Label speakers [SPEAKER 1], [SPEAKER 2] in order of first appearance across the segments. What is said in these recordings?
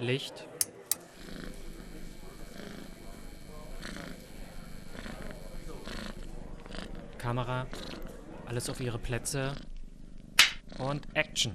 [SPEAKER 1] Licht. Kamera. Alles auf ihre Plätze. Und Action.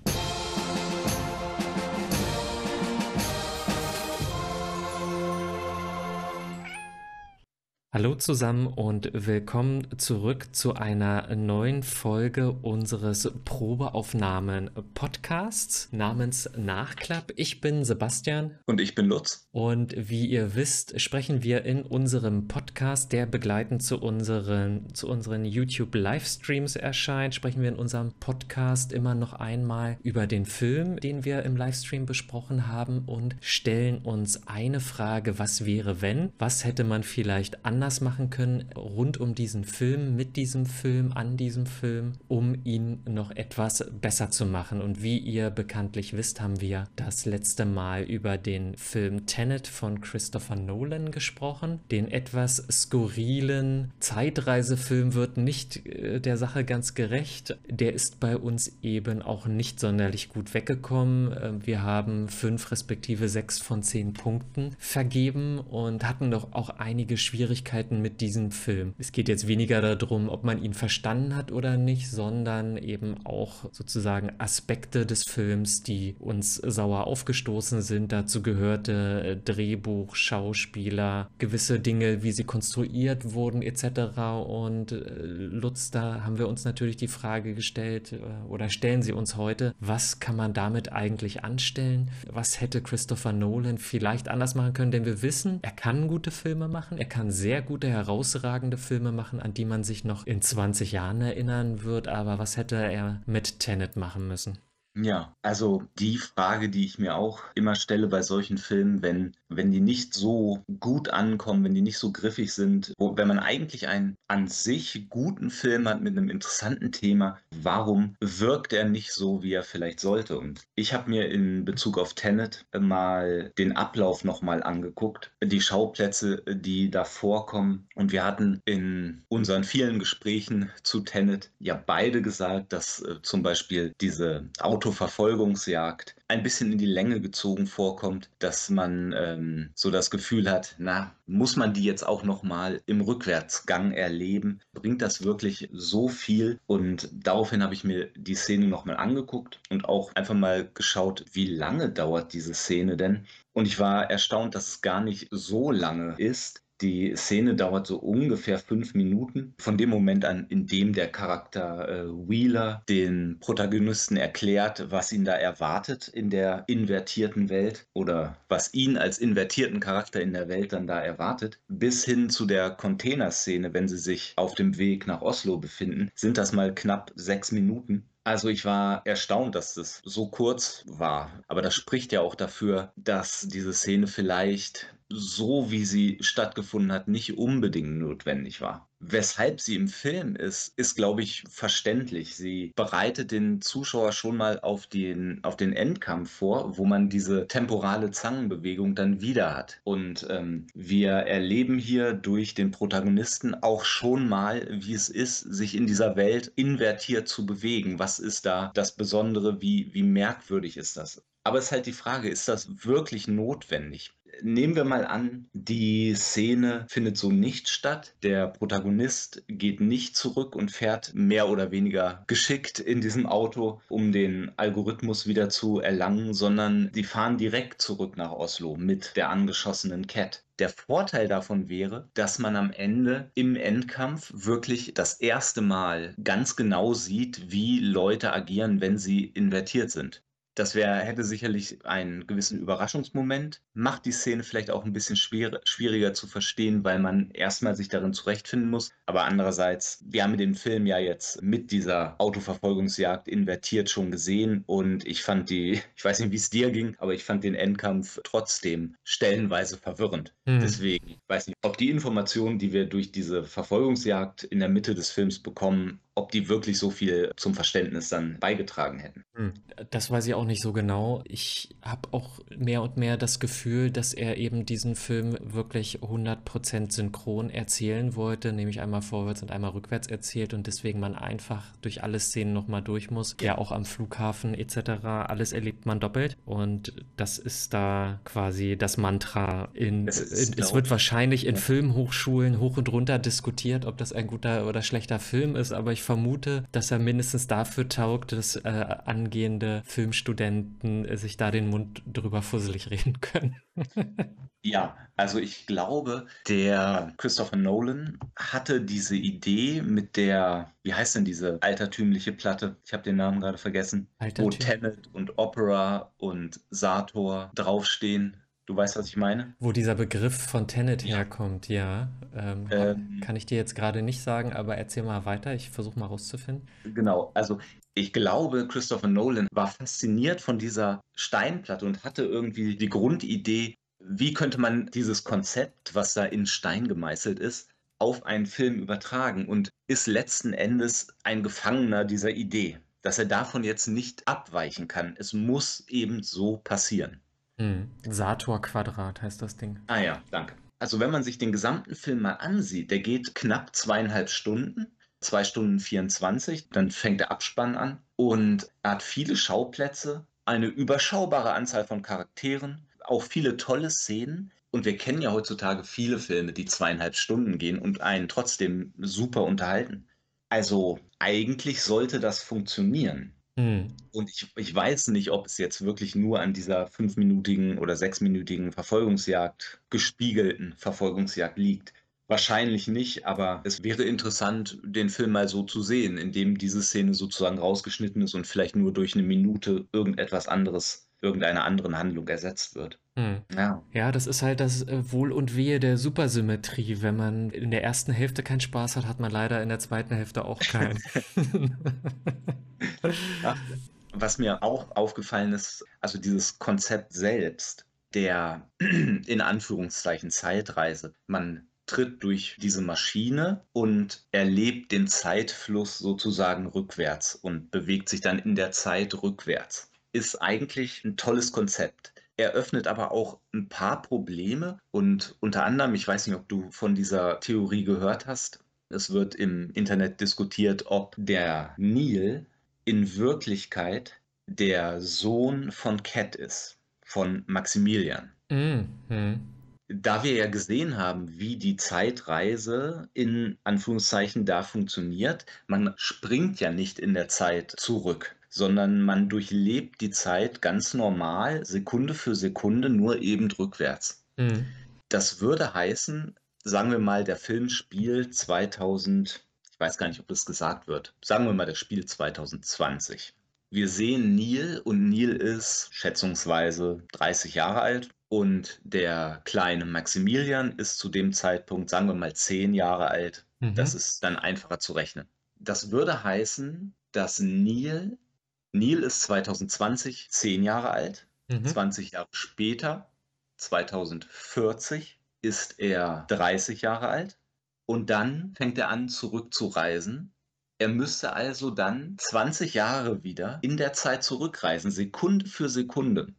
[SPEAKER 1] Hallo zusammen und willkommen zurück zu einer neuen Folge unseres Probeaufnahmen-Podcasts namens Nachklapp. Ich bin Sebastian.
[SPEAKER 2] Und ich bin Lutz.
[SPEAKER 1] Und wie ihr wisst, sprechen wir in unserem Podcast, der begleitend zu unseren, zu unseren YouTube-Livestreams erscheint, sprechen wir in unserem Podcast immer noch einmal über den Film, den wir im Livestream besprochen haben und stellen uns eine Frage, was wäre wenn? Was hätte man vielleicht anders anders machen können rund um diesen Film, mit diesem Film, an diesem Film, um ihn noch etwas besser zu machen. Und wie ihr bekanntlich wisst, haben wir das letzte Mal über den Film Tenet von Christopher Nolan gesprochen. Den etwas skurrilen Zeitreisefilm wird nicht äh, der Sache ganz gerecht. Der ist bei uns eben auch nicht sonderlich gut weggekommen. Äh, wir haben fünf respektive sechs von zehn Punkten vergeben und hatten doch auch einige Schwierigkeiten Schwierigkeiten mit diesem Film. Es geht jetzt weniger darum, ob man ihn verstanden hat oder nicht, sondern eben auch sozusagen Aspekte des Films, die uns sauer aufgestoßen sind. Dazu gehörte äh, Drehbuch, Schauspieler, gewisse Dinge, wie sie konstruiert wurden etc. Und äh, Lutz, da haben wir uns natürlich die Frage gestellt äh, oder stellen sie uns heute, was kann man damit eigentlich anstellen? Was hätte Christopher Nolan vielleicht anders machen können? Denn wir wissen, er kann gute Filme machen, er kann sehr gute, herausragende Filme machen, an die man sich noch in 20 Jahren erinnern wird. Aber was hätte er mit Tenet machen müssen?
[SPEAKER 2] Ja, also die Frage, die ich mir auch immer stelle bei solchen Filmen, wenn, wenn die nicht so gut ankommen, wenn die nicht so griffig sind, wo, wenn man eigentlich einen an sich guten Film hat mit einem interessanten Thema, warum wirkt er nicht so, wie er vielleicht sollte? Und ich habe mir in Bezug auf Tenet mal den Ablauf nochmal angeguckt, die Schauplätze, die da vorkommen. Und wir hatten in unseren vielen Gesprächen zu Tenet ja beide gesagt, dass äh, zum Beispiel diese Auto Autoverfolgungsjagd ein bisschen in die Länge gezogen vorkommt, dass man ähm, so das Gefühl hat, na, muss man die jetzt auch noch mal im Rückwärtsgang erleben? Bringt das wirklich so viel? Und daraufhin habe ich mir die Szene noch mal angeguckt und auch einfach mal geschaut, wie lange dauert diese Szene denn? Und ich war erstaunt, dass es gar nicht so lange ist. Die Szene dauert so ungefähr fünf Minuten. Von dem Moment an, in dem der Charakter äh, Wheeler den Protagonisten erklärt, was ihn da erwartet in der invertierten Welt oder was ihn als invertierten Charakter in der Welt dann da erwartet, bis hin zu der Containerszene, wenn sie sich auf dem Weg nach Oslo befinden, sind das mal knapp sechs Minuten. Also ich war erstaunt, dass das so kurz war. Aber das spricht ja auch dafür, dass diese Szene vielleicht so, wie sie stattgefunden hat, nicht unbedingt notwendig war. Weshalb sie im Film ist, ist, glaube ich, verständlich. Sie bereitet den Zuschauer schon mal auf den, auf den Endkampf vor, wo man diese temporale Zangenbewegung dann wieder hat. Und ähm, wir erleben hier durch den Protagonisten auch schon mal, wie es ist, sich in dieser Welt invertiert zu bewegen. Was ist da das Besondere? Wie, wie merkwürdig ist das? Aber es ist halt die Frage, ist das wirklich notwendig? Nehmen wir mal an, die Szene findet so nicht statt. Der Protagonist geht nicht zurück und fährt mehr oder weniger geschickt in diesem Auto, um den Algorithmus wieder zu erlangen, sondern die fahren direkt zurück nach Oslo mit der angeschossenen Cat. Der Vorteil davon wäre, dass man am Ende im Endkampf wirklich das erste Mal ganz genau sieht, wie Leute agieren, wenn sie invertiert sind. Das wär, hätte sicherlich einen gewissen Überraschungsmoment, macht die Szene vielleicht auch ein bisschen schwer, schwieriger zu verstehen, weil man erstmal sich darin zurechtfinden muss. Aber andererseits, wir haben den Film ja jetzt mit dieser Autoverfolgungsjagd invertiert schon gesehen und ich fand die, ich weiß nicht, wie es dir ging, aber ich fand den Endkampf trotzdem stellenweise verwirrend. Mhm. Deswegen, ich weiß nicht, ob die Informationen, die wir durch diese Verfolgungsjagd in der Mitte des Films bekommen, ob die wirklich so viel zum Verständnis dann beigetragen hätten.
[SPEAKER 1] Hm, das weiß ich auch nicht so genau. Ich habe auch mehr und mehr das Gefühl, dass er eben diesen Film wirklich 100% synchron erzählen wollte, nämlich einmal vorwärts und einmal rückwärts erzählt und deswegen man einfach durch alle Szenen nochmal durch muss. Ja, auch am Flughafen etc. Alles erlebt man doppelt und das ist da quasi das Mantra. In, es, in, es wird wahrscheinlich in Filmhochschulen hoch und runter diskutiert, ob das ein guter oder schlechter Film ist, aber ich vermute, dass er mindestens dafür taugt, dass äh, angehende Filmstudenten äh, sich da den Mund drüber fusselig reden können.
[SPEAKER 2] ja, also ich glaube, der Christopher Nolan hatte diese Idee mit der, wie heißt denn diese altertümliche Platte? Ich habe den Namen gerade vergessen. Wo Tenet und Opera und Sator draufstehen. Du weißt, was ich meine?
[SPEAKER 1] Wo dieser Begriff von Tenet ja. herkommt, ja. Ähm, ähm, kann ich dir jetzt gerade nicht sagen, aber erzähl mal weiter. Ich versuche mal rauszufinden.
[SPEAKER 2] Genau, also ich glaube, Christopher Nolan war fasziniert von dieser Steinplatte und hatte irgendwie die Grundidee, wie könnte man dieses Konzept, was da in Stein gemeißelt ist, auf einen Film übertragen und ist letzten Endes ein Gefangener dieser Idee, dass er davon jetzt nicht abweichen kann. Es muss eben so passieren.
[SPEAKER 1] Hm. Sator-Quadrat heißt das Ding.
[SPEAKER 2] Ah ja, danke. Also wenn man sich den gesamten Film mal ansieht, der geht knapp zweieinhalb Stunden, zwei Stunden 24, dann fängt der Abspann an und er hat viele Schauplätze, eine überschaubare Anzahl von Charakteren, auch viele tolle Szenen. Und wir kennen ja heutzutage viele Filme, die zweieinhalb Stunden gehen und einen trotzdem super unterhalten. Also eigentlich sollte das funktionieren. Mhm. Und ich, ich weiß nicht, ob es jetzt wirklich nur an dieser fünfminütigen oder sechsminütigen Verfolgungsjagd, gespiegelten Verfolgungsjagd liegt. Wahrscheinlich nicht, aber es wäre interessant, den Film mal so zu sehen, indem diese Szene sozusagen rausgeschnitten ist und vielleicht nur durch eine Minute irgendetwas anderes, irgendeiner anderen Handlung ersetzt wird.
[SPEAKER 1] Hm. Ja. ja, das ist halt das äh, Wohl und Wehe der Supersymmetrie. Wenn man in der ersten Hälfte keinen Spaß hat, hat man leider in der zweiten Hälfte auch keinen.
[SPEAKER 2] ja. Was mir auch aufgefallen ist, also dieses Konzept selbst der in Anführungszeichen Zeitreise. Man tritt durch diese Maschine und erlebt den Zeitfluss sozusagen rückwärts und bewegt sich dann in der Zeit rückwärts. Ist eigentlich ein tolles Konzept eröffnet aber auch ein paar Probleme und unter anderem, ich weiß nicht, ob du von dieser Theorie gehört hast, es wird im Internet diskutiert, ob der Neil in Wirklichkeit der Sohn von Cat ist, von Maximilian. Mhm. Da wir ja gesehen haben, wie die Zeitreise in Anführungszeichen da funktioniert, man springt ja nicht in der Zeit zurück sondern man durchlebt die Zeit ganz normal, Sekunde für Sekunde, nur eben rückwärts. Mhm. Das würde heißen, sagen wir mal, der Film spielt 2000, ich weiß gar nicht, ob das gesagt wird, sagen wir mal, der spielt 2020. Wir sehen Neil und Neil ist schätzungsweise 30 Jahre alt und der kleine Maximilian ist zu dem Zeitpunkt, sagen wir mal, 10 Jahre alt. Mhm. Das ist dann einfacher zu rechnen. Das würde heißen, dass Neil Neil ist 2020 zehn Jahre alt. Mhm. 20 Jahre später, 2040, ist er 30 Jahre alt. Und dann fängt er an, zurückzureisen. Er müsste also dann 20 Jahre wieder in der Zeit zurückreisen, Sekunde für Sekunde.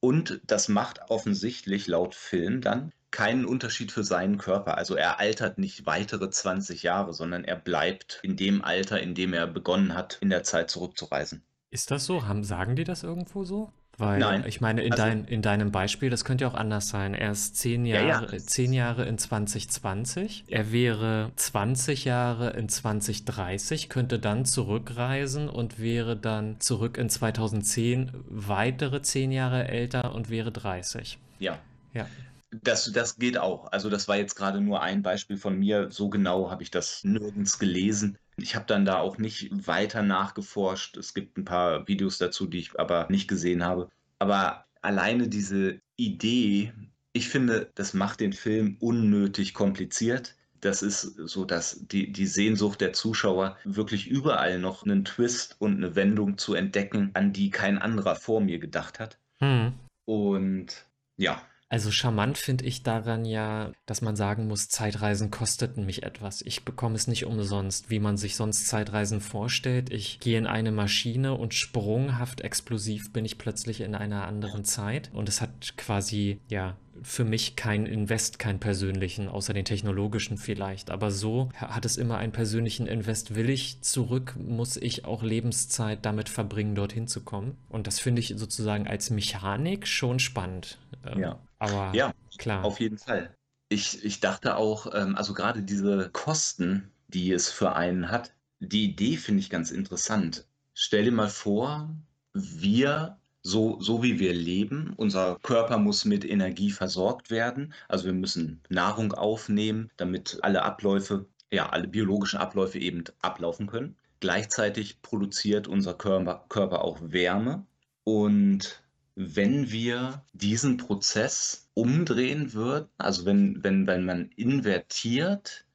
[SPEAKER 2] Und das macht offensichtlich laut Film dann keinen Unterschied für seinen Körper. Also er altert nicht weitere 20 Jahre, sondern er bleibt in dem Alter, in dem er begonnen hat, in der Zeit zurückzureisen.
[SPEAKER 1] Ist das so? Haben, sagen die das irgendwo so? Weil
[SPEAKER 2] Nein.
[SPEAKER 1] ich meine, in, also, dein, in deinem Beispiel, das könnte ja auch anders sein. Er ist zehn Jahre, ja, ja. zehn Jahre in 2020. Er wäre 20 Jahre in 2030, könnte dann zurückreisen und wäre dann zurück in 2010 weitere zehn Jahre älter und wäre 30.
[SPEAKER 2] Ja. Ja. Das, das geht auch. Also das war jetzt gerade nur ein Beispiel von mir. So genau habe ich das nirgends gelesen. Ich habe dann da auch nicht weiter nachgeforscht. Es gibt ein paar Videos dazu, die ich aber nicht gesehen habe. Aber alleine diese Idee, ich finde, das macht den Film unnötig kompliziert. Das ist so, dass die, die Sehnsucht der Zuschauer wirklich überall noch einen Twist und eine Wendung zu entdecken, an die kein anderer vor mir gedacht hat. Hm. Und ja,
[SPEAKER 1] Also charmant finde ich daran ja, dass man sagen muss, Zeitreisen kosteten mich etwas. Ich bekomme es nicht umsonst, wie man sich sonst Zeitreisen vorstellt. Ich gehe in eine Maschine und sprunghaft explosiv bin ich plötzlich in einer anderen Zeit. Und es hat quasi, ja, für mich keinen Invest, keinen persönlichen, außer den technologischen vielleicht. Aber so hat es immer einen persönlichen Invest. Will ich zurück, muss ich auch Lebenszeit damit verbringen, dorthin zu kommen. Und das finde ich sozusagen als Mechanik schon spannend.
[SPEAKER 2] Ähm, ja. Aber ja, klar. Auf jeden Fall. Ich, ich dachte auch, ähm, also gerade diese Kosten, die es für einen hat, die Idee finde ich ganz interessant. Stell dir mal vor, wir so, so wie wir leben. Unser Körper muss mit Energie versorgt werden. Also wir müssen Nahrung aufnehmen, damit alle Abläufe, ja, alle biologischen Abläufe eben ablaufen können. Gleichzeitig produziert unser Körper, Körper auch Wärme. Und wenn wir diesen Prozess umdrehen würden, also wenn, wenn, wenn man invertiert.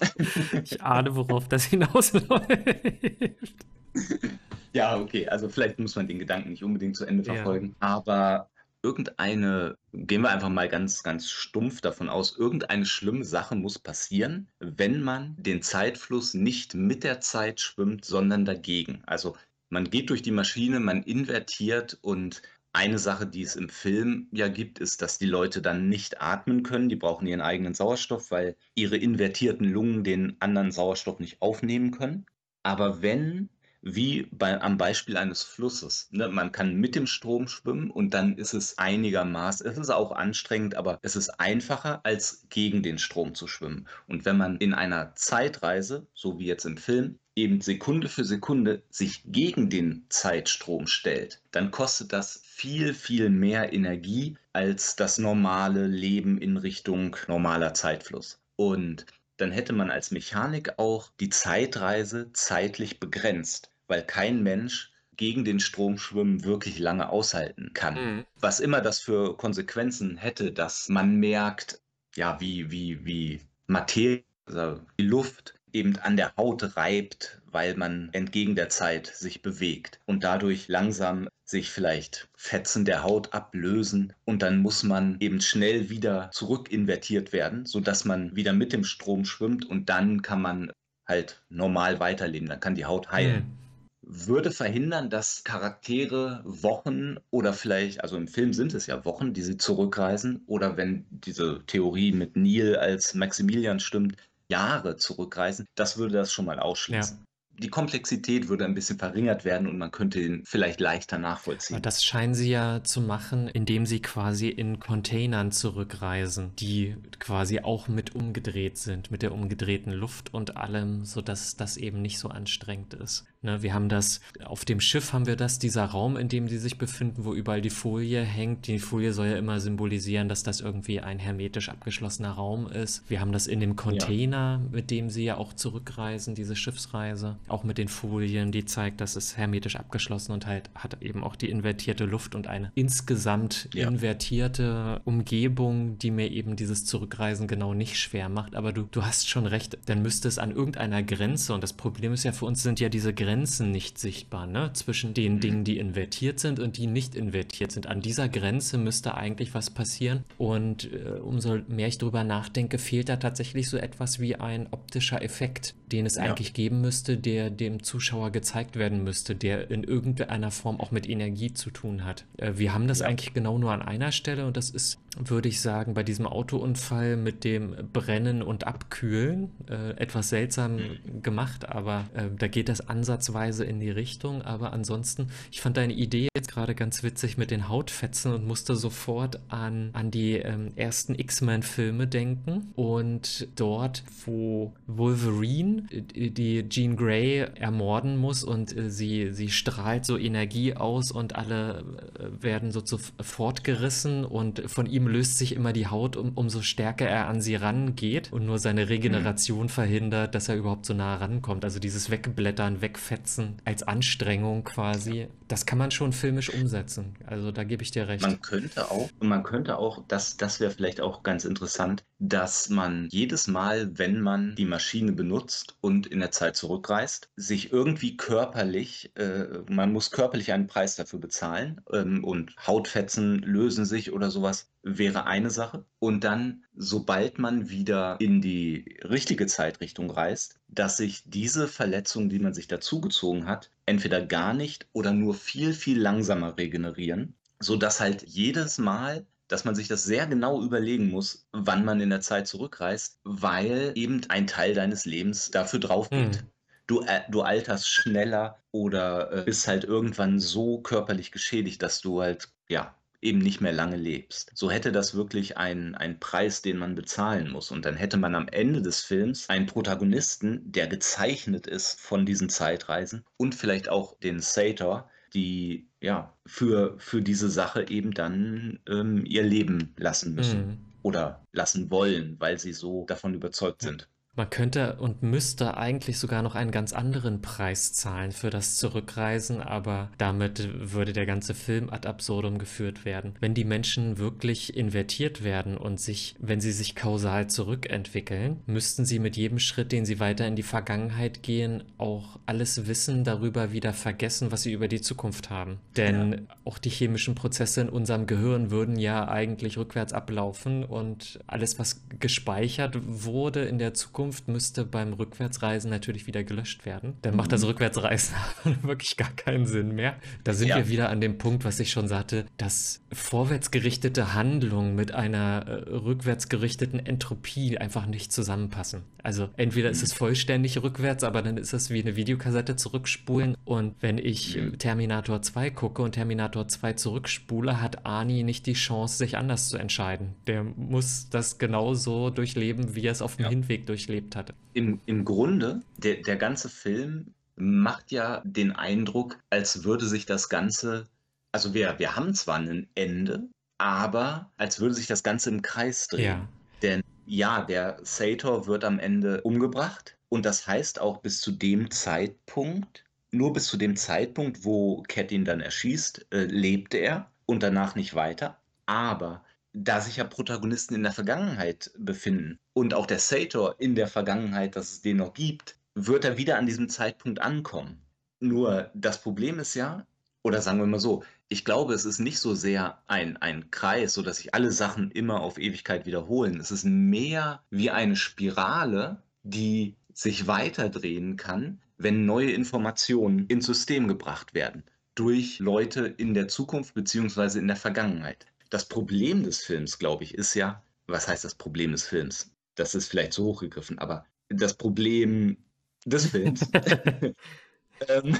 [SPEAKER 1] Ich ahne, worauf das hinausläuft.
[SPEAKER 2] Ja, okay, also vielleicht muss man den Gedanken nicht unbedingt zu Ende verfolgen, ja. aber irgendeine, gehen wir einfach mal ganz, ganz stumpf davon aus, irgendeine schlimme Sache muss passieren, wenn man den Zeitfluss nicht mit der Zeit schwimmt, sondern dagegen. Also man geht durch die Maschine, man invertiert und eine Sache, die es im Film ja gibt, ist, dass die Leute dann nicht atmen können. Die brauchen ihren eigenen Sauerstoff, weil ihre invertierten Lungen den anderen Sauerstoff nicht aufnehmen können. Aber wenn wie bei, am Beispiel eines Flusses. Ne? Man kann mit dem Strom schwimmen und dann ist es einigermaßen, es ist auch anstrengend, aber es ist einfacher, als gegen den Strom zu schwimmen. Und wenn man in einer Zeitreise, so wie jetzt im Film, eben Sekunde für Sekunde sich gegen den Zeitstrom stellt, dann kostet das viel, viel mehr Energie als das normale Leben in Richtung normaler Zeitfluss. Und dann hätte man als Mechanik auch die Zeitreise zeitlich begrenzt weil kein Mensch gegen den Strom schwimmen wirklich lange aushalten kann. Mhm. Was immer das für Konsequenzen hätte, dass man merkt, ja, wie, wie, wie Materie, also die Luft eben an der Haut reibt, weil man entgegen der Zeit sich bewegt und dadurch langsam sich vielleicht Fetzen der Haut ablösen und dann muss man eben schnell wieder zurückinvertiert werden, sodass man wieder mit dem Strom schwimmt und dann kann man halt normal weiterleben, dann kann die Haut heilen. Mhm würde verhindern, dass Charaktere Wochen oder vielleicht, also im Film sind es ja Wochen, die sie zurückreisen, oder wenn diese Theorie mit Neil als Maximilian stimmt, Jahre zurückreisen, das würde das schon mal ausschließen. Ja die Komplexität würde ein bisschen verringert werden und man könnte ihn vielleicht leichter nachvollziehen.
[SPEAKER 1] Das scheinen sie ja zu machen, indem sie quasi in Containern zurückreisen, die quasi auch mit umgedreht sind, mit der umgedrehten Luft und allem, sodass das eben nicht so anstrengend ist. Ne, wir haben das, auf dem Schiff haben wir das, dieser Raum, in dem sie sich befinden, wo überall die Folie hängt. Die Folie soll ja immer symbolisieren, dass das irgendwie ein hermetisch abgeschlossener Raum ist. Wir haben das in dem Container, ja. mit dem sie ja auch zurückreisen, diese Schiffsreise auch mit den Folien, die zeigt, dass es hermetisch abgeschlossen und halt hat eben auch die invertierte Luft und eine insgesamt ja. invertierte Umgebung, die mir eben dieses Zurückreisen genau nicht schwer macht. Aber du, du hast schon recht, dann müsste es an irgendeiner Grenze und das Problem ist ja für uns sind ja diese Grenzen nicht sichtbar, ne? Zwischen den. Dingen, die invertiert sind und die nicht invertiert sind. An dieser Grenze müsste eigentlich was passieren und äh, umso mehr ich drüber nachdenke, fehlt da tatsächlich so etwas wie ein optischer Effekt, den es ja. eigentlich geben müsste, der dem Zuschauer gezeigt werden müsste, der in irgendeiner Form auch mit Energie zu tun hat. Äh, wir haben das ja. eigentlich genau nur an einer Stelle und das ist, würde ich sagen, bei diesem Autounfall mit dem Brennen und Abkühlen äh, etwas seltsam mhm. gemacht, aber äh, da geht das ansatzweise in die Richtung. Aber ansonsten, ich fand deine Idee jetzt gerade ganz witzig mit den Hautfetzen und musste sofort an, an die ähm, ersten X-Men-Filme denken und dort, wo Wolverine, die Jean Grey, ermorden muss und äh, sie, sie strahlt so Energie aus und alle äh, werden so zu fortgerissen und von ihm löst sich immer die Haut, um, umso stärker er an sie rangeht und nur seine Regeneration mhm. verhindert, dass er überhaupt so nah rankommt. Also dieses Wegblättern, Wegfetzen als Anstrengung quasi Das kann man schon filmisch umsetzen. Also da gebe ich dir recht.
[SPEAKER 2] Man könnte auch, man könnte auch, das, das wäre vielleicht auch ganz interessant, dass man jedes Mal, wenn man die Maschine benutzt und in der Zeit zurückreist, sich irgendwie körperlich, äh, man muss körperlich einen Preis dafür bezahlen ähm, und Hautfetzen lösen sich oder sowas, wäre eine Sache. Und dann, sobald man wieder in die richtige Zeitrichtung reist, dass sich diese Verletzungen, die man sich dazugezogen hat, entweder gar nicht oder nur viel, viel langsamer regenerieren, sodass halt jedes Mal dass man sich das sehr genau überlegen muss, wann man in der Zeit zurückreist, weil eben ein Teil deines Lebens dafür drauf geht. Hm. Du, äh, du alterst schneller oder äh, bist halt irgendwann so körperlich geschädigt, dass du halt, ja, eben nicht mehr lange lebst. So hätte das wirklich einen, einen Preis, den man bezahlen muss. Und dann hätte man am Ende des Films einen Protagonisten, der gezeichnet ist von diesen Zeitreisen und vielleicht auch den Sator, die ja für, für diese Sache eben dann ähm, ihr Leben lassen müssen. Mhm. Oder lassen wollen, weil sie so davon überzeugt sind.
[SPEAKER 1] Man könnte und müsste eigentlich sogar noch einen ganz anderen Preis zahlen für das Zurückreisen, aber damit würde der ganze Film ad absurdum geführt werden. Wenn die Menschen wirklich invertiert werden und sich, wenn sie sich kausal zurückentwickeln, müssten sie mit jedem Schritt, den sie weiter in die Vergangenheit gehen, auch alles Wissen darüber wieder vergessen, was sie über die Zukunft haben. Denn ja. auch die chemischen Prozesse in unserem Gehirn würden ja eigentlich rückwärts ablaufen und alles, was gespeichert wurde in der Zukunft, Zukunft müsste beim Rückwärtsreisen natürlich wieder gelöscht werden. Dann macht das mhm. Rückwärtsreisen wirklich gar keinen Sinn mehr. Da sind ja. wir wieder an dem Punkt, was ich schon sagte, dass vorwärtsgerichtete Handlungen mit einer äh, rückwärtsgerichteten Entropie einfach nicht zusammenpassen. Also entweder ist es mhm. vollständig rückwärts, aber dann ist es wie eine Videokassette zurückspulen. Und wenn ich. Terminator 2 gucke und Terminator 2 zurückspule, hat Arnie nicht die Chance, sich anders zu entscheiden. Der muss das genauso durchleben, wie er es auf dem ja. Hinweg durchlebt gelebt hatte.
[SPEAKER 2] Im, im Grunde, der, der ganze Film macht ja den Eindruck, als würde sich das Ganze, also wir, wir haben zwar ein Ende, aber als würde sich das Ganze im Kreis drehen. Ja. Denn ja, der Sator wird am Ende umgebracht und das heißt auch bis zu dem Zeitpunkt, nur bis zu dem Zeitpunkt, wo Cat ihn dann erschießt, äh, lebte er und danach nicht weiter. Aber da sich ja Protagonisten in der Vergangenheit befinden und auch der Sator in der Vergangenheit, dass es den noch gibt, wird er wieder an diesem Zeitpunkt ankommen. Nur das Problem ist ja, oder sagen wir mal so, ich glaube, es ist nicht so sehr ein, ein Kreis, so dass sich alle Sachen immer auf Ewigkeit wiederholen. Es ist mehr wie eine Spirale, die sich weiterdrehen kann, wenn neue Informationen ins System gebracht werden durch Leute in der Zukunft bzw. in der Vergangenheit. Das Problem des Films, glaube ich, ist ja, was heißt das Problem des Films? Das ist vielleicht so hochgegriffen, aber das Problem des Films ähm,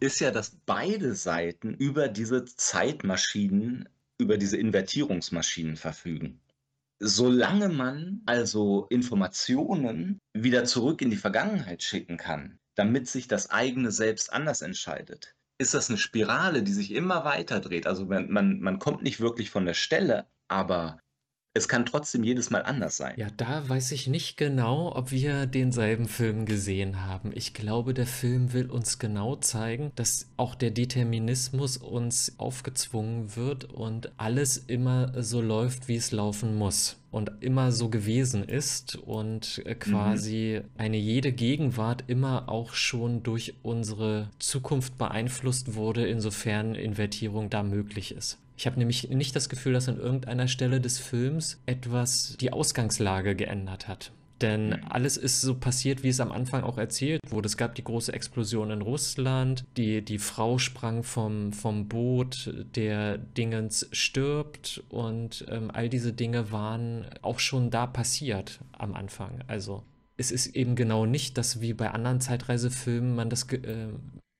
[SPEAKER 2] ist ja, dass beide Seiten über diese Zeitmaschinen, über diese Invertierungsmaschinen verfügen. Solange man also Informationen wieder zurück in die Vergangenheit schicken kann, damit sich das eigene Selbst anders entscheidet, ist das eine Spirale, die sich immer weiter dreht. Also man, man, man kommt nicht wirklich von der Stelle, aber es kann trotzdem jedes Mal anders sein.
[SPEAKER 1] Ja, da weiß ich nicht genau, ob wir denselben Film gesehen haben. Ich glaube, der Film will uns genau zeigen, dass auch der Determinismus uns aufgezwungen wird und alles immer so läuft, wie es laufen muss und immer so gewesen ist und äh, quasi mhm. eine jede Gegenwart immer auch schon durch unsere Zukunft beeinflusst wurde, insofern Invertierung da möglich ist. Ich habe nämlich nicht das Gefühl, dass an irgendeiner Stelle des Films etwas die Ausgangslage geändert hat. Denn mhm. alles ist so passiert, wie es am Anfang auch erzählt wurde. Es gab die große Explosion in Russland, die, die Frau sprang vom, vom Boot, der Dingens stirbt und ähm, all diese Dinge waren auch schon da passiert am Anfang. Also es ist eben genau nicht, dass wie bei anderen Zeitreisefilmen man das äh,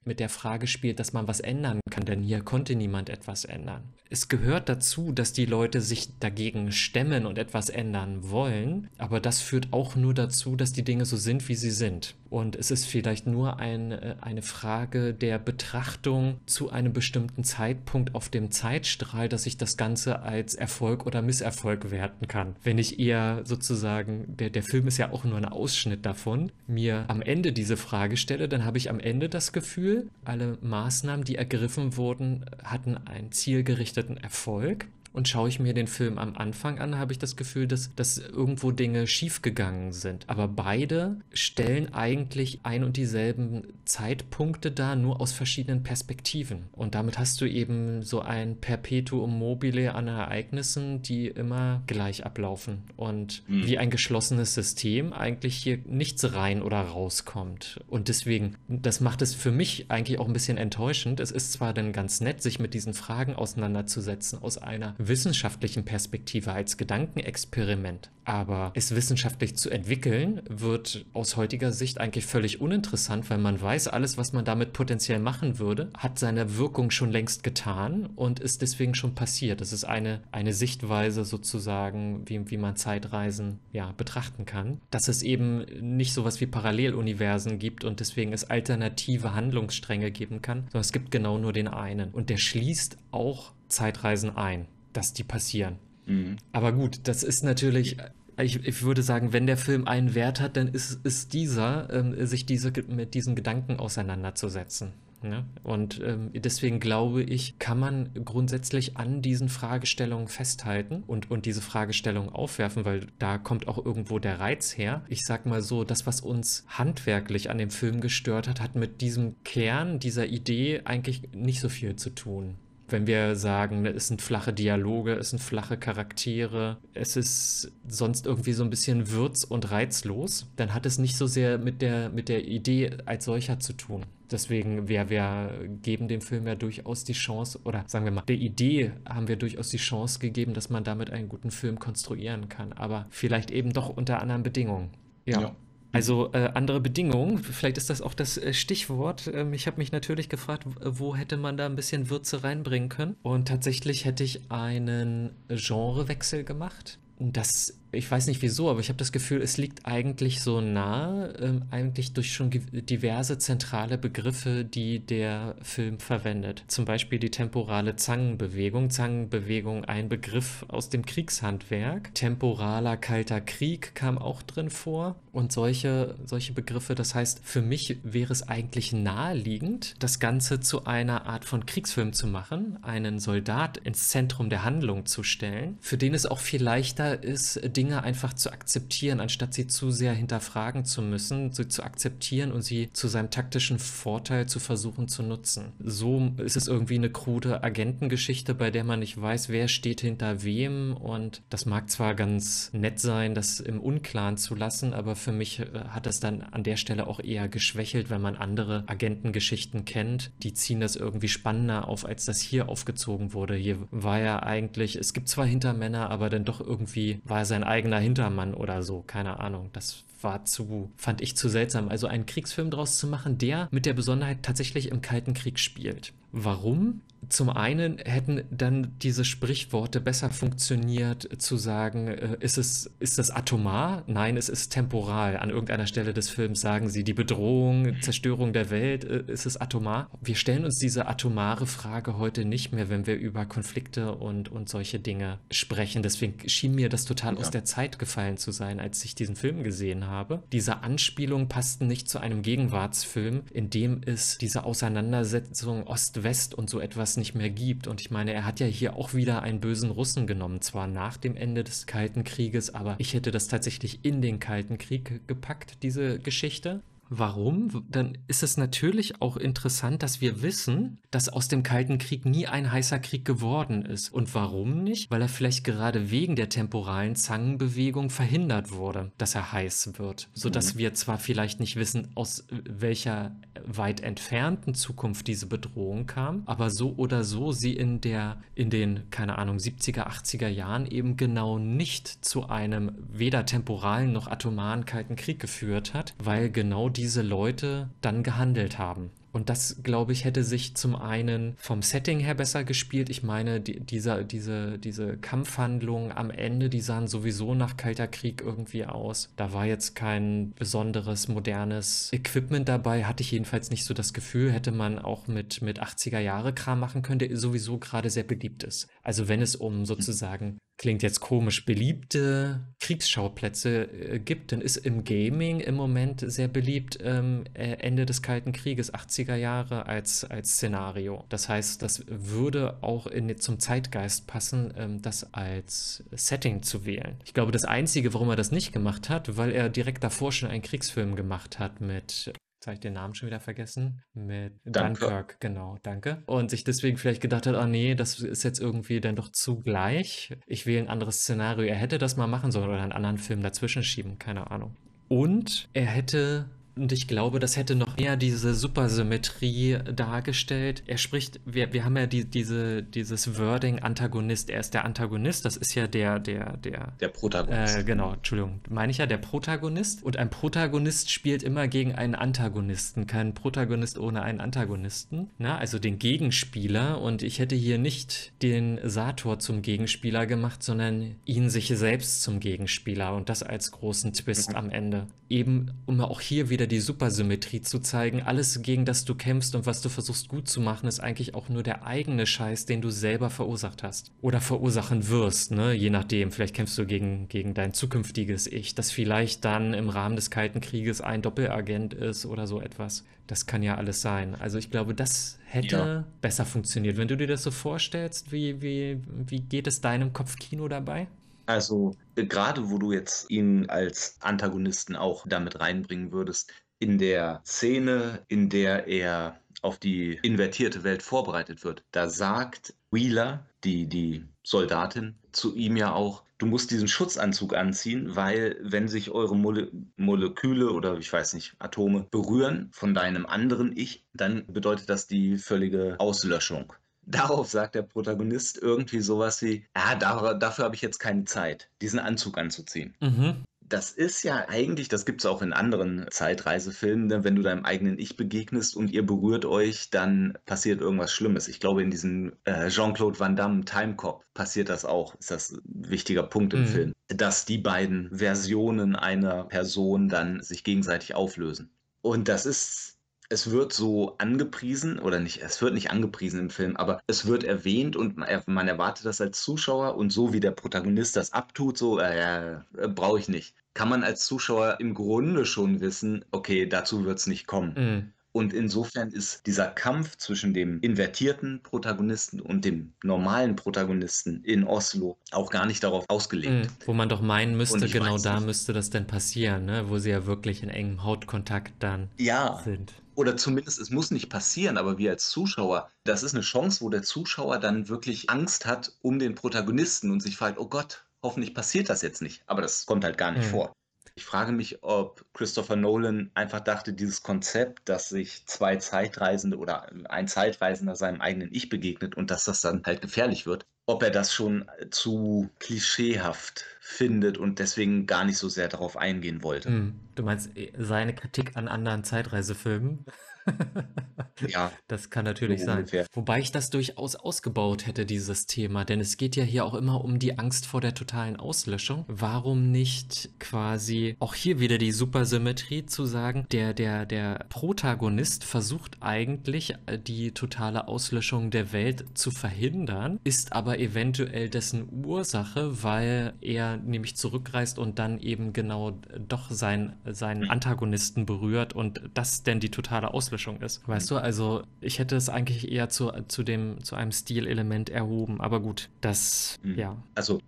[SPEAKER 1] mit der Frage spielt, dass man was ändern kann, denn hier konnte niemand etwas ändern. Es gehört dazu, dass die Leute sich dagegen stemmen und etwas ändern wollen, aber das führt auch nur dazu, dass die Dinge so sind, wie sie sind. Und es ist vielleicht nur ein, äh, eine Frage der Betrachtung zu einem bestimmten Zeitpunkt auf dem Zeitstrahl, dass ich das Ganze als Erfolg oder Misserfolg werten kann. Wenn ich eher sozusagen, der, der Film ist ja auch nur ein Ausschnitt davon, mir am Ende diese Frage stelle, dann habe ich am Ende das Gefühl, Gefühl, alle Maßnahmen, die ergriffen wurden, hatten einen zielgerichteten Erfolg. Und schaue ich mir den Film am Anfang an, habe ich das Gefühl, dass, dass irgendwo Dinge schiefgegangen sind. Aber beide stellen eigentlich ein und dieselben Zeitpunkte dar, nur aus verschiedenen Perspektiven. Und damit hast du eben so ein Perpetuum mobile an Ereignissen, die immer gleich ablaufen. Und mhm. wie ein geschlossenes System eigentlich hier nichts rein oder rauskommt. Und deswegen, das macht es für mich eigentlich auch ein bisschen enttäuschend. Es ist zwar dann ganz nett, sich mit diesen Fragen auseinanderzusetzen aus einer wissenschaftlichen Perspektive als Gedankenexperiment. Aber es wissenschaftlich zu entwickeln, wird aus heutiger Sicht eigentlich völlig uninteressant, weil man weiß, alles, was man damit potenziell machen würde, hat seine Wirkung schon längst getan und ist deswegen schon passiert. Das ist eine, eine Sichtweise sozusagen, wie, wie man Zeitreisen ja, betrachten kann. Dass es eben nicht sowas wie Paralleluniversen gibt und deswegen es alternative Handlungsstränge geben kann, sondern es gibt genau nur den einen. Und der schließt auch Zeitreisen ein dass die passieren. Mhm. Aber gut, das ist natürlich, ich, ich, würde sagen, wenn der Film einen Wert hat, dann ist, ist dieser, ähm, sich diese, mit diesen Gedanken auseinanderzusetzen. Ne? Und ähm, deswegen glaube ich, kann man grundsätzlich an diesen Fragestellungen festhalten und, und diese Fragestellungen aufwerfen, weil da kommt auch irgendwo der Reiz her. Ich sag mal so, das, was uns handwerklich an dem Film gestört hat, hat mit diesem Kern dieser Idee eigentlich nicht so viel zu tun wenn wir sagen, es sind flache Dialoge, es sind flache Charaktere, es ist sonst irgendwie so ein bisschen würz- und reizlos, dann hat es nicht so sehr mit der, mit der Idee als solcher zu tun. Deswegen, wir, wir geben dem Film ja durchaus die Chance, oder sagen wir mal, der Idee haben wir durchaus die Chance gegeben, dass man damit einen guten Film konstruieren kann. Aber vielleicht eben doch unter anderen Bedingungen. ja. ja. Also äh, andere Bedingungen, vielleicht ist das auch das äh, Stichwort. Ähm, ich habe mich natürlich gefragt, wo hätte man da ein bisschen Würze reinbringen können. Und tatsächlich hätte ich einen Genrewechsel gemacht. Das ich weiß nicht wieso, aber ich habe das Gefühl, es liegt eigentlich so nah, ähm, eigentlich durch schon diverse zentrale Begriffe, die der Film verwendet. Zum Beispiel die temporale Zangenbewegung. Zangenbewegung, ein Begriff aus dem Kriegshandwerk. Temporaler kalter Krieg kam auch drin vor und solche, solche Begriffe. Das heißt, für mich wäre es eigentlich naheliegend, das Ganze zu einer Art von Kriegsfilm zu machen, einen Soldat ins Zentrum der Handlung zu stellen, für den es auch viel leichter ist, Dinge einfach zu akzeptieren, anstatt sie zu sehr hinterfragen zu müssen, sie zu akzeptieren und sie zu seinem taktischen Vorteil zu versuchen zu nutzen. So ist es irgendwie eine krude Agentengeschichte, bei der man nicht weiß, wer steht hinter wem und das mag zwar ganz nett sein, das im Unklaren zu lassen, aber für mich äh, hat das dann an der Stelle auch eher geschwächelt, wenn man andere Agentengeschichten kennt. Die ziehen das irgendwie spannender auf, als das hier aufgezogen wurde. Hier war ja eigentlich, es gibt zwar Hintermänner, aber dann doch irgendwie war sein eigener Hintermann oder so, keine Ahnung. Das war zu, fand ich zu seltsam. Also einen Kriegsfilm draus zu machen, der mit der Besonderheit tatsächlich im Kalten Krieg spielt. Warum? Zum einen hätten dann diese Sprichworte besser funktioniert, zu sagen, äh, ist, es, ist das atomar? Nein, es ist temporal. An irgendeiner Stelle des Films sagen sie, die Bedrohung, Zerstörung der Welt, äh, ist es atomar? Wir stellen uns diese atomare Frage heute nicht mehr, wenn wir über Konflikte und, und solche Dinge sprechen. Deswegen schien mir das total ja. aus der Zeit gefallen zu sein, als ich diesen Film gesehen habe. Diese Anspielungen passten nicht zu einem Gegenwartsfilm, in dem es diese Auseinandersetzung Ost-West und so etwas nicht mehr gibt. Und ich meine, er hat ja hier auch wieder einen bösen Russen genommen, zwar nach dem Ende des Kalten Krieges, aber ich hätte das tatsächlich in den Kalten Krieg gepackt, diese Geschichte. Warum? Dann ist es natürlich auch interessant, dass wir wissen, dass aus dem Kalten Krieg nie ein heißer Krieg geworden ist. Und warum nicht? Weil er vielleicht gerade wegen der temporalen Zangenbewegung verhindert wurde, dass er heiß wird. Sodass mhm. wir zwar vielleicht nicht wissen, aus welcher weit entfernten Zukunft diese Bedrohung kam, aber so oder so sie in der, in den, keine Ahnung, 70er, 80er Jahren eben genau nicht zu einem weder temporalen noch atomaren Kalten Krieg geführt hat, weil genau die diese Leute dann gehandelt haben. Und das, glaube ich, hätte sich zum einen vom Setting her besser gespielt. Ich meine, die, dieser, diese, diese Kampfhandlungen am Ende, die sahen sowieso nach Kalter Krieg irgendwie aus. Da war jetzt kein besonderes modernes Equipment dabei, hatte ich jedenfalls nicht so das Gefühl. Hätte man auch mit, mit 80er Jahre Kram machen können, der sowieso gerade sehr beliebt ist. Also wenn es um sozusagen klingt jetzt komisch, beliebte Kriegsschauplätze äh, gibt, dann ist im Gaming im Moment sehr beliebt ähm, äh, Ende des Kalten Krieges, 80er Jahre als, als Szenario. Das heißt, das würde auch in, zum Zeitgeist passen, ähm, das als Setting zu wählen. Ich glaube, das Einzige, warum er das nicht gemacht hat, weil er direkt davor schon einen Kriegsfilm gemacht hat mit Jetzt habe ich den Namen schon wieder vergessen. Mit Dunkirk. Dunkirk, genau, danke. Und sich deswegen vielleicht gedacht hat, oh nee, das ist jetzt irgendwie dann doch zu gleich. Ich wähle ein anderes Szenario. Er hätte das mal machen sollen oder einen anderen Film dazwischen schieben, keine Ahnung. Und er hätte und ich glaube, das hätte noch mehr diese Supersymmetrie dargestellt. Er spricht, wir, wir haben ja die, diese, dieses Wording Antagonist. Er ist der Antagonist, das ist ja der, der, der.
[SPEAKER 2] Der Protagonist.
[SPEAKER 1] Äh, genau, Entschuldigung, meine ich ja, der Protagonist. Und ein Protagonist spielt immer gegen einen Antagonisten. Kein Protagonist ohne einen Antagonisten. Na, also den Gegenspieler. Und ich hätte hier nicht den Sator zum Gegenspieler gemacht, sondern ihn sich selbst zum Gegenspieler. Und das als großen Twist mhm. am Ende. Eben, um auch hier wieder wieder die Supersymmetrie zu zeigen. Alles, gegen das du kämpfst und was du versuchst gut zu machen, ist eigentlich auch nur der eigene Scheiß, den du selber verursacht hast. Oder verursachen wirst, ne? Je nachdem. Vielleicht kämpfst du gegen, gegen dein zukünftiges Ich, das vielleicht dann im Rahmen des Kalten Krieges ein Doppelagent ist oder so etwas. Das kann ja alles sein. Also ich glaube, das hätte ja. besser funktioniert. Wenn du dir das so vorstellst, wie, wie, wie geht es deinem Kopfkino dabei?
[SPEAKER 2] Also äh, gerade wo du jetzt ihn als Antagonisten auch damit reinbringen würdest, in der Szene, in der er auf die invertierte Welt vorbereitet wird, da sagt Wheeler, die, die Soldatin, zu ihm ja auch, du musst diesen Schutzanzug anziehen, weil wenn sich eure Mole Moleküle oder ich weiß nicht, Atome berühren von deinem anderen Ich, dann bedeutet das die völlige Auslöschung. Darauf sagt der Protagonist irgendwie sowas wie, ja, dafür, dafür habe ich jetzt keine Zeit, diesen Anzug anzuziehen. Mhm. Das ist ja eigentlich, das gibt es auch in anderen Zeitreisefilmen, ne? wenn du deinem eigenen Ich begegnest und ihr berührt euch, dann passiert irgendwas Schlimmes. Ich glaube, in diesem äh, Jean-Claude Van Damme Time Cop passiert das auch. Ist das ein wichtiger Punkt im mhm. Film, dass die beiden Versionen einer Person dann sich gegenseitig auflösen. Und das ist es wird so angepriesen oder nicht, es wird nicht angepriesen im Film, aber es wird erwähnt und man, erwartet das als Zuschauer und so wie der Protagonist das abtut, so äh, äh, brauche ich nicht. Kann man als Zuschauer im Grunde schon wissen, okay, dazu wird es nicht kommen. Mhm. Und insofern ist dieser Kampf zwischen dem invertierten Protagonisten und dem normalen Protagonisten in Oslo auch gar nicht darauf ausgelegt. Mhm,
[SPEAKER 1] wo man doch meinen müsste, genau da nicht. müsste das denn passieren, ne? wo sie ja wirklich in engem Hautkontakt dann
[SPEAKER 2] ja. sind oder zumindest es muss nicht passieren, aber wir als Zuschauer, das ist eine Chance, wo der Zuschauer dann wirklich Angst hat um den Protagonisten und sich fragt, oh Gott, hoffentlich passiert das jetzt nicht. Aber das kommt halt gar nicht mhm. vor. Ich frage mich, ob Christopher Nolan einfach dachte, dieses Konzept, dass sich zwei Zeitreisende oder ein Zeitreisender seinem eigenen Ich begegnet und dass das dann halt gefährlich wird, ob er das schon zu klischeehaft findet und deswegen gar nicht so sehr darauf eingehen wollte. Hm.
[SPEAKER 1] Du meinst äh, seine Kritik an anderen Zeitreisefilmen?
[SPEAKER 2] ja.
[SPEAKER 1] Das kann natürlich so sein. Wobei ich das durchaus ausgebaut hätte, dieses Thema, denn es geht ja hier auch immer um die Angst vor der totalen Auslöschung. Warum nicht quasi auch hier wieder die Supersymmetrie zu sagen, der, der, der Protagonist versucht eigentlich äh, die totale Auslöschung der Welt zu verhindern, ist aber eventuell dessen Ursache, weil er nämlich zurückreist und dann eben genau doch sein, seinen Antagonisten berührt und das denn die totale Auslöschung Auslöschung ist. Weißt du, also ich hätte es eigentlich eher zu, zu, dem, zu einem Stilelement erhoben. Aber gut, das, mhm. ja.
[SPEAKER 2] Also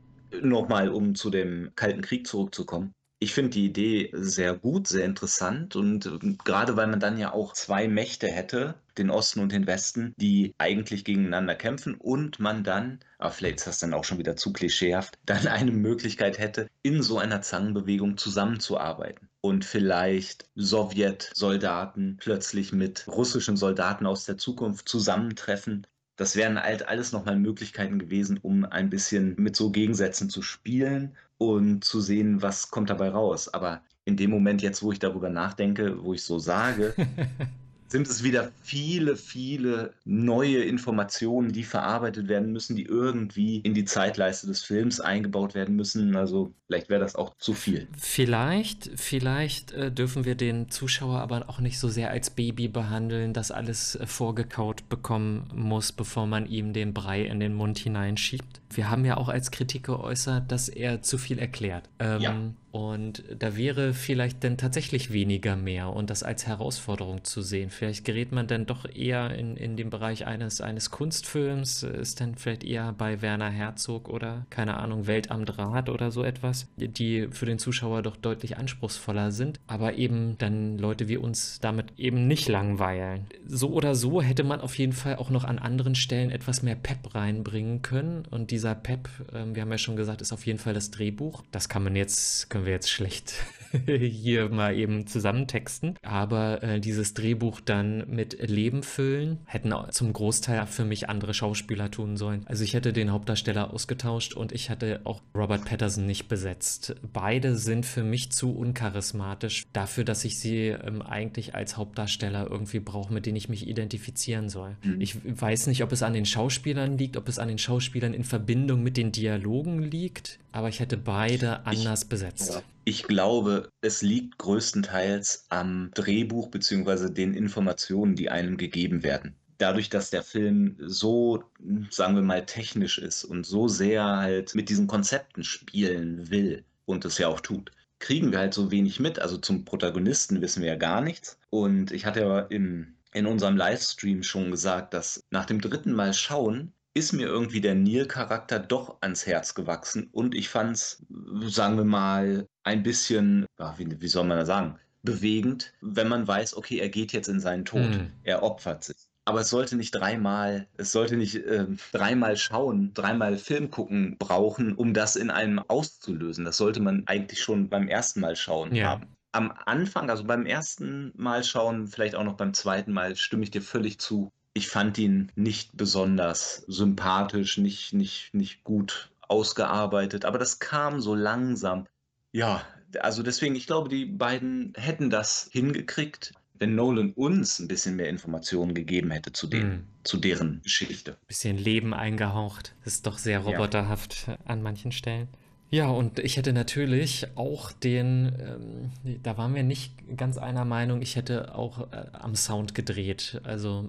[SPEAKER 2] nochmal, um zu dem Kalten Krieg zurückzukommen. Ich finde die Idee sehr gut, sehr interessant und gerade weil man dann ja auch zwei Mächte hätte, den Osten und den Westen, die eigentlich gegeneinander kämpfen und man dann, aber vielleicht ist das dann auch schon wieder zu klischeehaft, dann eine Möglichkeit hätte, in so einer Zangenbewegung zusammenzuarbeiten und vielleicht Sowjetsoldaten plötzlich mit russischen Soldaten aus der Zukunft zusammentreffen das wären halt alles nochmal Möglichkeiten gewesen, um ein bisschen mit so Gegensätzen zu spielen und zu sehen, was kommt dabei raus. Aber in dem Moment jetzt, wo ich darüber nachdenke, wo ich so sage, sind es wieder viele, viele neue Informationen, die verarbeitet werden müssen, die irgendwie in die Zeitleiste des Films eingebaut werden müssen. Also vielleicht wäre das auch zu viel.
[SPEAKER 1] Vielleicht, vielleicht äh, dürfen wir den Zuschauer aber auch nicht so sehr als Baby behandeln, das alles äh, vorgekaut bekommen muss, bevor man ihm den Brei in den Mund hineinschiebt. Wir haben ja auch als Kritik geäußert, dass er zu viel erklärt. Ähm, ja. Und da wäre vielleicht dann tatsächlich weniger mehr und das als Herausforderung zu sehen. Vielleicht gerät man dann doch eher in, in den Bereich eines, eines Kunstfilms, ist dann vielleicht eher bei Werner Herzog oder, keine Ahnung, Welt am Draht oder so etwas, die für den Zuschauer doch deutlich anspruchsvoller sind, aber eben dann Leute wie uns damit eben nicht langweilen. So oder so hätte man auf jeden Fall auch noch an anderen Stellen etwas mehr Pep reinbringen können und dieser Pep, äh, wir haben ja schon gesagt, ist auf jeden Fall das Drehbuch. Das kann man jetzt, können können wir jetzt schlecht hier mal eben zusammentexten. Aber äh, dieses Drehbuch dann mit Leben füllen, hätten zum Großteil für mich andere Schauspieler tun sollen. Also ich hätte den Hauptdarsteller ausgetauscht und ich hätte auch Robert Patterson nicht besetzt. Beide sind für mich zu uncharismatisch dafür, dass ich sie ähm, eigentlich als Hauptdarsteller irgendwie brauche, mit denen ich mich identifizieren soll. Mhm. Ich weiß nicht, ob es an den Schauspielern liegt, ob es an den Schauspielern in Verbindung mit den Dialogen liegt, aber ich hätte beide anders ich, besetzt.
[SPEAKER 2] Ich glaube, es liegt größtenteils am Drehbuch bzw. den Informationen, die einem gegeben werden. Dadurch, dass der Film so, sagen wir mal, technisch ist und so sehr halt mit diesen Konzepten spielen will und es ja auch tut, kriegen wir halt so wenig mit. Also zum Protagonisten wissen wir ja gar nichts. Und ich hatte ja im, in unserem Livestream schon gesagt, dass nach dem dritten Mal schauen ist mir irgendwie der Neil-Charakter doch ans Herz gewachsen und ich fand es, sagen wir mal, ein bisschen, wie, wie, soll man das sagen, bewegend, wenn man weiß, okay, er geht jetzt in seinen Tod, mhm. er opfert sich. Aber es sollte nicht dreimal, es sollte nicht äh, dreimal schauen, dreimal Film gucken brauchen, um das in einem auszulösen. Das sollte man eigentlich schon beim ersten Mal schauen ja. haben. Am Anfang, also beim ersten Mal schauen, vielleicht auch noch beim zweiten Mal, stimme ich dir völlig zu ich fand ihn nicht besonders sympathisch, nicht, nicht, nicht gut ausgearbeitet, aber das kam so langsam. Ja, also deswegen, ich glaube, die beiden hätten das hingekriegt, wenn Nolan uns ein bisschen mehr Informationen gegeben hätte zu, den, mm. zu deren Geschichte.
[SPEAKER 1] Bisschen Leben eingehaucht. Das ist doch sehr roboterhaft ja. an manchen Stellen. Ja, und ich hätte natürlich auch den, ähm, da waren wir nicht ganz einer Meinung, ich hätte auch äh, am Sound gedreht. Also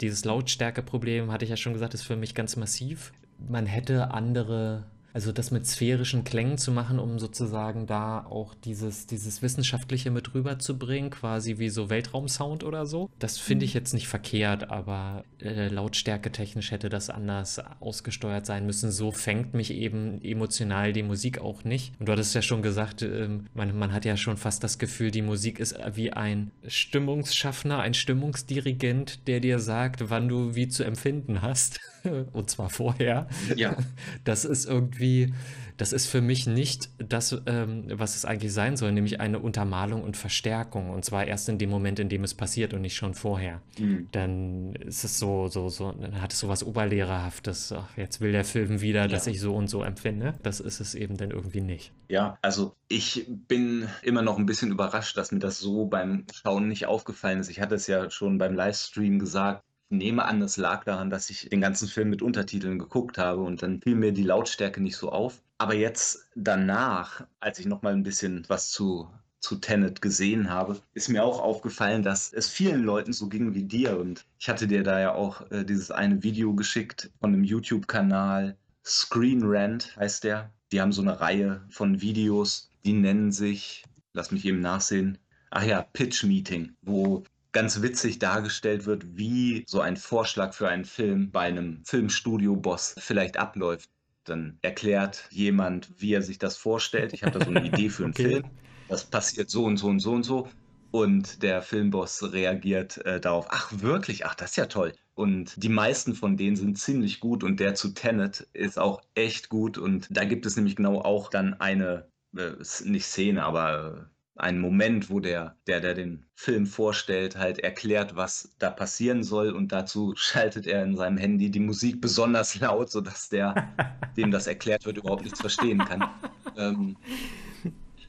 [SPEAKER 1] dieses Lautstärkeproblem, hatte ich ja schon gesagt, ist für mich ganz massiv. Man hätte andere also das mit sphärischen Klängen zu machen, um sozusagen da auch dieses, dieses Wissenschaftliche mit rüberzubringen, quasi wie so Weltraumsound oder so. Das finde ich mhm. jetzt nicht verkehrt, aber äh, Lautstärke technisch hätte das anders ausgesteuert sein müssen. So fängt mich eben emotional die Musik auch nicht. Und du hattest ja schon gesagt, äh, man, man hat ja schon fast das Gefühl, die Musik ist wie ein Stimmungsschaffner, ein Stimmungsdirigent, der dir sagt, wann du wie zu empfinden hast. Und zwar vorher. Ja. Das ist irgendwie das ist für mich nicht das, ähm, was es eigentlich sein soll, nämlich eine Untermalung und Verstärkung. Und zwar erst in dem Moment, in dem es passiert und nicht schon vorher. Mhm. Dann ist es so, so, so, dann hat es so was Oberlehrerhaftes. Ach, jetzt will der Film wieder, ja. dass ich so und so empfinde. Das ist es eben dann irgendwie nicht.
[SPEAKER 2] Ja, also ich bin immer noch ein bisschen überrascht, dass mir das so beim Schauen nicht aufgefallen ist. Ich hatte es ja schon beim Livestream gesagt nehme an, es lag daran, dass ich den ganzen Film mit Untertiteln geguckt habe und dann fiel mir die Lautstärke nicht so auf. Aber jetzt danach, als ich noch mal ein bisschen was zu zu Tenet gesehen habe, ist mir auch aufgefallen, dass es vielen Leuten so ging wie dir. Und ich hatte dir da ja auch äh, dieses eine Video geschickt von einem YouTube-Kanal. Screen Rant heißt der. Die haben so eine Reihe von Videos, die nennen sich, lass mich eben nachsehen, ach ja, Pitch Meeting, wo ganz witzig dargestellt wird, wie so ein Vorschlag für einen Film bei einem Filmstudio-Boss vielleicht abläuft. Dann erklärt jemand, wie er sich das vorstellt. Ich habe da so eine Idee für einen okay. Film. Das passiert so und so und so und so. Und der Filmboss reagiert äh, darauf, ach wirklich, ach das ist ja toll. Und die meisten von denen sind ziemlich gut und der zu Tenet ist auch echt gut. Und da gibt es nämlich genau auch dann eine, äh, nicht Szene, aber ein Moment, wo der, der, der den Film vorstellt, halt erklärt, was da passieren soll und dazu schaltet er in seinem Handy die Musik besonders laut, sodass der, dem das erklärt wird, überhaupt nichts verstehen kann. Ähm,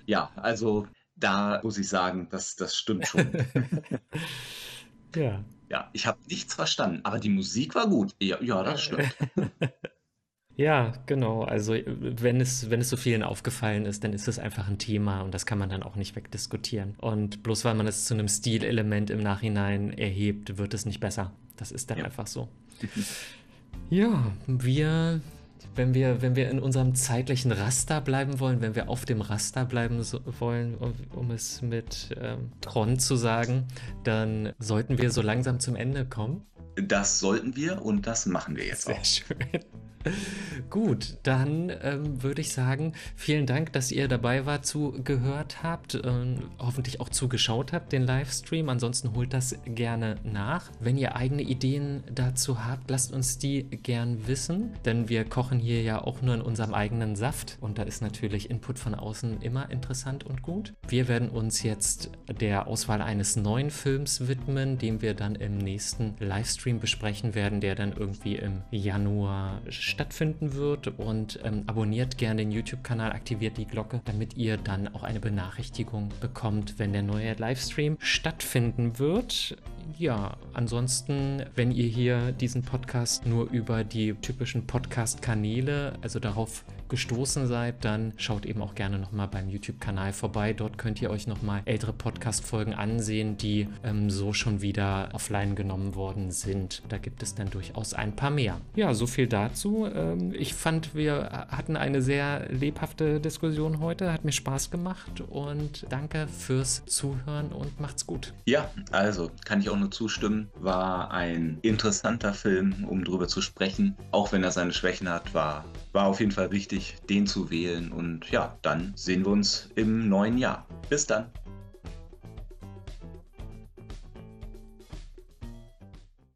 [SPEAKER 2] ja, also da muss ich sagen, das, das stimmt schon.
[SPEAKER 1] Ja.
[SPEAKER 2] Ja, ich habe nichts verstanden, aber die Musik war gut. Ja, ja das stimmt.
[SPEAKER 1] Ja, genau. Also wenn es, wenn es so vielen aufgefallen ist, dann ist es einfach ein Thema und das kann man dann auch nicht wegdiskutieren. Und bloß weil man es zu einem Stilelement im Nachhinein erhebt, wird es nicht besser. Das ist dann
[SPEAKER 2] Ja.
[SPEAKER 1] einfach so. Ja, wir, wenn wir, wenn wir in unserem zeitlichen Raster bleiben wollen, wenn wir auf dem Raster bleiben so, wollen, um, um es mit ähm, Tron zu sagen, dann sollten wir so langsam zum Ende kommen.
[SPEAKER 2] Das sollten wir und das machen wir jetzt
[SPEAKER 1] Sehr
[SPEAKER 2] auch.
[SPEAKER 1] schön. Gut, dann ähm, würde ich sagen, vielen Dank, dass ihr dabei wart, zugehört habt, ähm, hoffentlich auch zugeschaut habt, den Livestream. Ansonsten holt das gerne nach. Wenn ihr eigene Ideen dazu habt, lasst uns die gern wissen, denn wir kochen hier ja auch nur in unserem eigenen Saft und da ist natürlich Input von außen immer interessant und gut. Wir werden uns jetzt der Auswahl eines neuen Films widmen, den wir dann im nächsten Livestream besprechen werden, der dann irgendwie im Januar stattfinden wird. Und ähm, abonniert gerne den YouTube-Kanal, aktiviert die Glocke, damit ihr dann auch eine Benachrichtigung bekommt, wenn der neue Livestream stattfinden wird. Ja, ansonsten, wenn ihr hier diesen Podcast nur über die typischen Podcast-Kanäle, also darauf gestoßen seid, dann schaut eben auch gerne nochmal beim YouTube-Kanal vorbei. Dort könnt ihr euch nochmal ältere Podcast-Folgen ansehen, die ähm, so schon wieder offline genommen worden sind. Da gibt es dann durchaus ein paar mehr. Ja, so viel dazu. Ähm, ich fand, wir hatten eine sehr lebhafte Diskussion heute. Hat mir Spaß gemacht und danke fürs Zuhören und macht's gut.
[SPEAKER 2] Ja, also kann ich auch nur zustimmen. War ein interessanter Film, um drüber zu sprechen. Auch wenn er seine Schwächen hat, war, war auf jeden Fall wichtig, den zu wählen. Und ja, dann sehen wir uns im neuen Jahr. Bis dann.